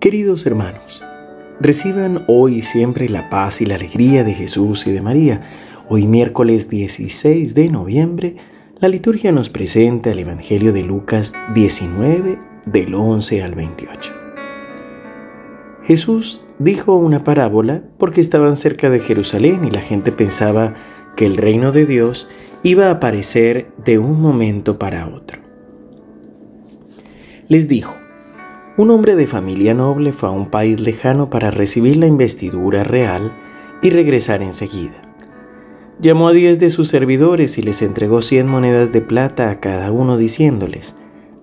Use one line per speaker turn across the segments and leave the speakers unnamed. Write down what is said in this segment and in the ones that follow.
Queridos hermanos, reciban hoy y siempre la paz y la alegría de Jesús y de María. Hoy miércoles 16 de noviembre, la liturgia nos presenta el Evangelio de Lucas 19 del 11 al 28. Jesús dijo una parábola porque estaban cerca de Jerusalén y la gente pensaba que el reino de Dios iba a aparecer de un momento para otro. Les dijo, un hombre de familia noble fue a un país lejano para recibir la investidura real y regresar enseguida. Llamó a diez de sus servidores y les entregó cien monedas de plata a cada uno diciéndoles,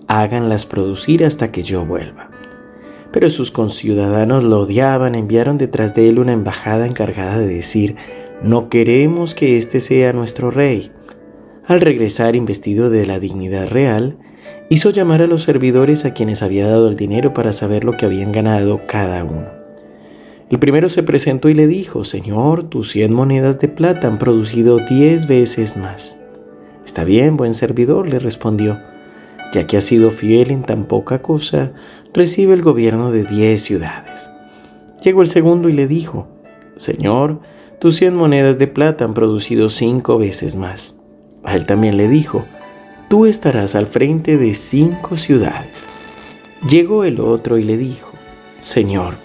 háganlas producir hasta que yo vuelva. Pero sus conciudadanos lo odiaban, enviaron detrás de él una embajada encargada de decir, no queremos que éste sea nuestro rey. Al regresar investido de la dignidad real, hizo llamar a los servidores a quienes había dado el dinero para saber lo que habían ganado cada uno. El primero se presentó y le dijo, Señor, tus cien monedas de plata han producido diez veces más. Está bien, buen servidor, le respondió, ya que has sido fiel en tan poca cosa, recibe el gobierno de diez ciudades. Llegó el segundo y le dijo, Señor, tus cien monedas de plata han producido cinco veces más. A él también le dijo, tú estarás al frente de cinco ciudades. Llegó el otro y le dijo, Señor,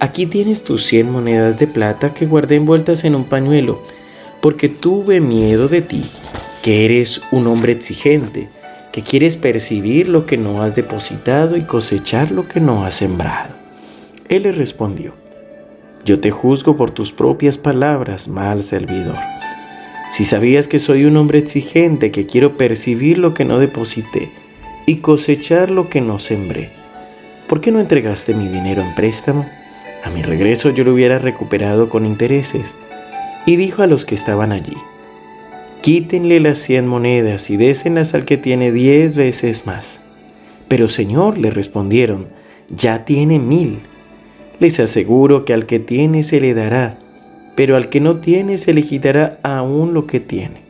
aquí tienes tus cien monedas de plata que guardé envueltas en un pañuelo, porque tuve miedo de ti, que eres un hombre exigente, que quieres percibir lo que no has depositado y cosechar lo que no has sembrado. Él le respondió, yo te juzgo por tus propias palabras, mal servidor. Si sabías que soy un hombre exigente, que quiero percibir lo que no deposité y cosechar lo que no sembré, ¿por qué no entregaste mi dinero en préstamo? A mi regreso yo lo hubiera recuperado con intereses. Y dijo a los que estaban allí, quítenle las cien monedas y désenlas al que tiene diez veces más. Pero Señor, le respondieron, ya tiene mil. Les aseguro que al que tiene se le dará pero al que no tiene se le quitará aún lo que tiene.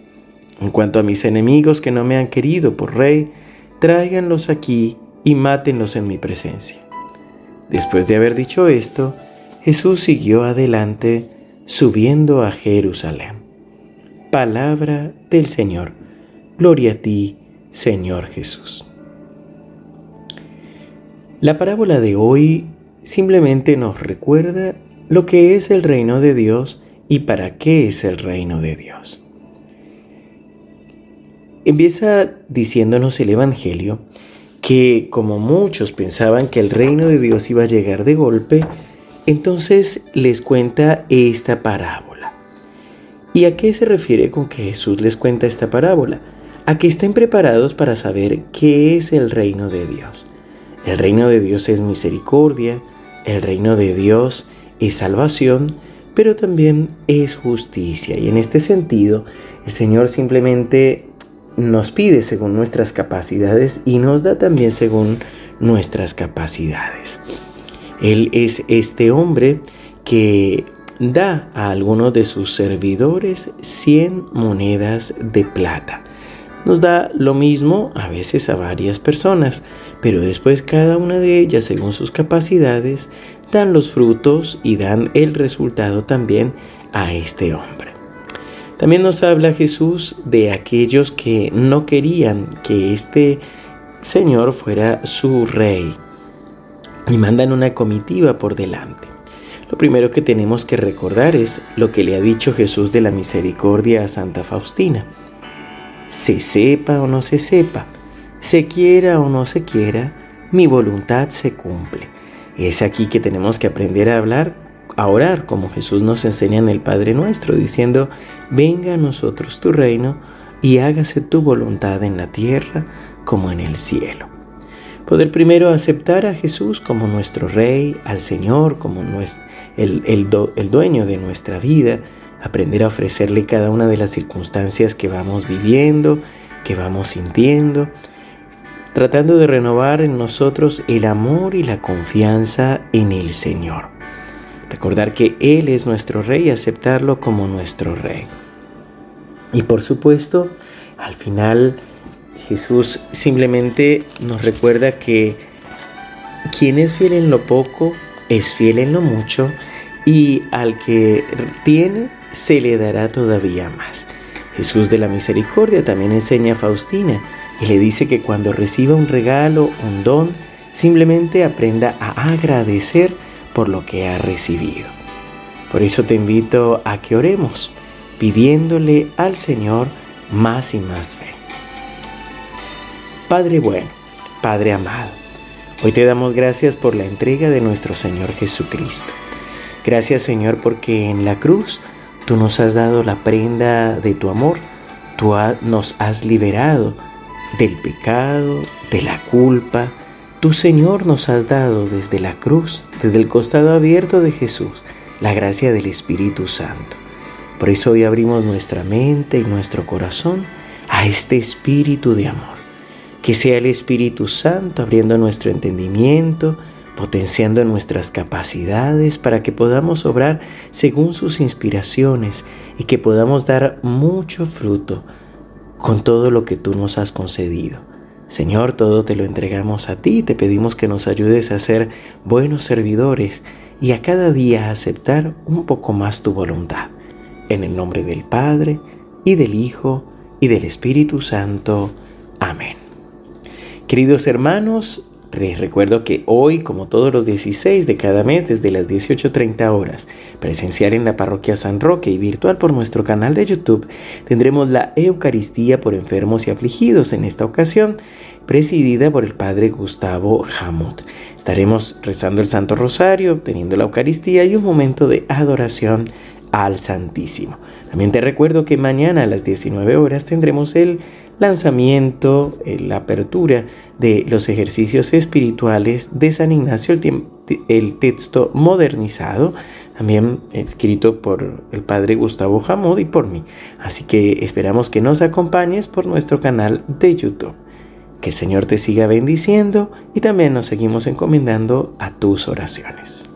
En cuanto a mis enemigos que no me han querido por rey, tráiganlos aquí y mátenlos en mi presencia. Después de haber dicho esto, Jesús siguió adelante subiendo a Jerusalén. Palabra del Señor. Gloria a ti, Señor Jesús. La parábola de hoy simplemente nos recuerda lo que es el reino de Dios y para qué es el reino de Dios. Empieza diciéndonos el Evangelio que como muchos pensaban que el reino de Dios iba a llegar de golpe, entonces les cuenta esta parábola. ¿Y a qué se refiere con que Jesús les cuenta esta parábola? A que estén preparados para saber qué es el reino de Dios. El reino de Dios es misericordia, el reino de Dios es salvación, pero también es justicia. Y en este sentido, el Señor simplemente nos pide según nuestras capacidades y nos da también según nuestras capacidades. Él es este hombre que da a algunos de sus servidores 100 monedas de plata. Nos da lo mismo a veces a varias personas, pero después cada una de ellas, según sus capacidades, dan los frutos y dan el resultado también a este hombre. También nos habla Jesús de aquellos que no querían que este Señor fuera su rey y mandan una comitiva por delante. Lo primero que tenemos que recordar es lo que le ha dicho Jesús de la misericordia a Santa Faustina. Se sepa o no se sepa, se quiera o no se quiera, mi voluntad se cumple. Es aquí que tenemos que aprender a hablar, a orar, como Jesús nos enseña en el Padre Nuestro, diciendo, venga a nosotros tu reino y hágase tu voluntad en la tierra como en el cielo. Poder primero aceptar a Jesús como nuestro Rey, al Señor como el, el dueño de nuestra vida, aprender a ofrecerle cada una de las circunstancias que vamos viviendo, que vamos sintiendo, tratando de renovar en nosotros el amor y la confianza en el Señor. Recordar que Él es nuestro Rey y aceptarlo como nuestro Rey. Y por supuesto, al final Jesús simplemente nos recuerda que quien es fiel en lo poco, es fiel en lo mucho, y al que tiene, se le dará todavía más. Jesús de la Misericordia también enseña a Faustina y le dice que cuando reciba un regalo, un don, simplemente aprenda a agradecer por lo que ha recibido. Por eso te invito a que oremos, pidiéndole al Señor más y más fe. Padre bueno, Padre amado, hoy te damos gracias por la entrega de nuestro Señor Jesucristo. Gracias Señor porque en la cruz tú nos has dado la prenda de tu amor, tú nos has liberado del pecado, de la culpa. Tu Señor nos has dado desde la cruz, desde el costado abierto de Jesús, la gracia del Espíritu Santo. Por eso hoy abrimos nuestra mente y nuestro corazón a este Espíritu de amor. Que sea el Espíritu Santo abriendo nuestro entendimiento, potenciando nuestras capacidades para que podamos obrar según sus inspiraciones y que podamos dar mucho fruto con todo lo que tú nos has concedido. Señor, todo te lo entregamos a ti te pedimos que nos ayudes a ser buenos servidores y a cada día aceptar un poco más tu voluntad. En el nombre del Padre, y del Hijo, y del Espíritu Santo. Amén. Queridos hermanos, les recuerdo que hoy, como todos los 16 de cada mes, desde las 18.30 horas, presencial en la parroquia San Roque y virtual por nuestro canal de YouTube, tendremos la Eucaristía por enfermos y afligidos, en esta ocasión presidida por el Padre Gustavo Hamut. Estaremos rezando el Santo Rosario, teniendo la Eucaristía y un momento de adoración al Santísimo. También te recuerdo que mañana a las 19 horas tendremos el lanzamiento, eh, la apertura de los ejercicios espirituales de San Ignacio, el, texto modernizado, también escrito por el padre Gustavo Jamud y por mí. Así que esperamos que nos acompañes por nuestro canal de YouTube. Que el Señor te siga bendiciendo y también nos seguimos encomendando a tus oraciones.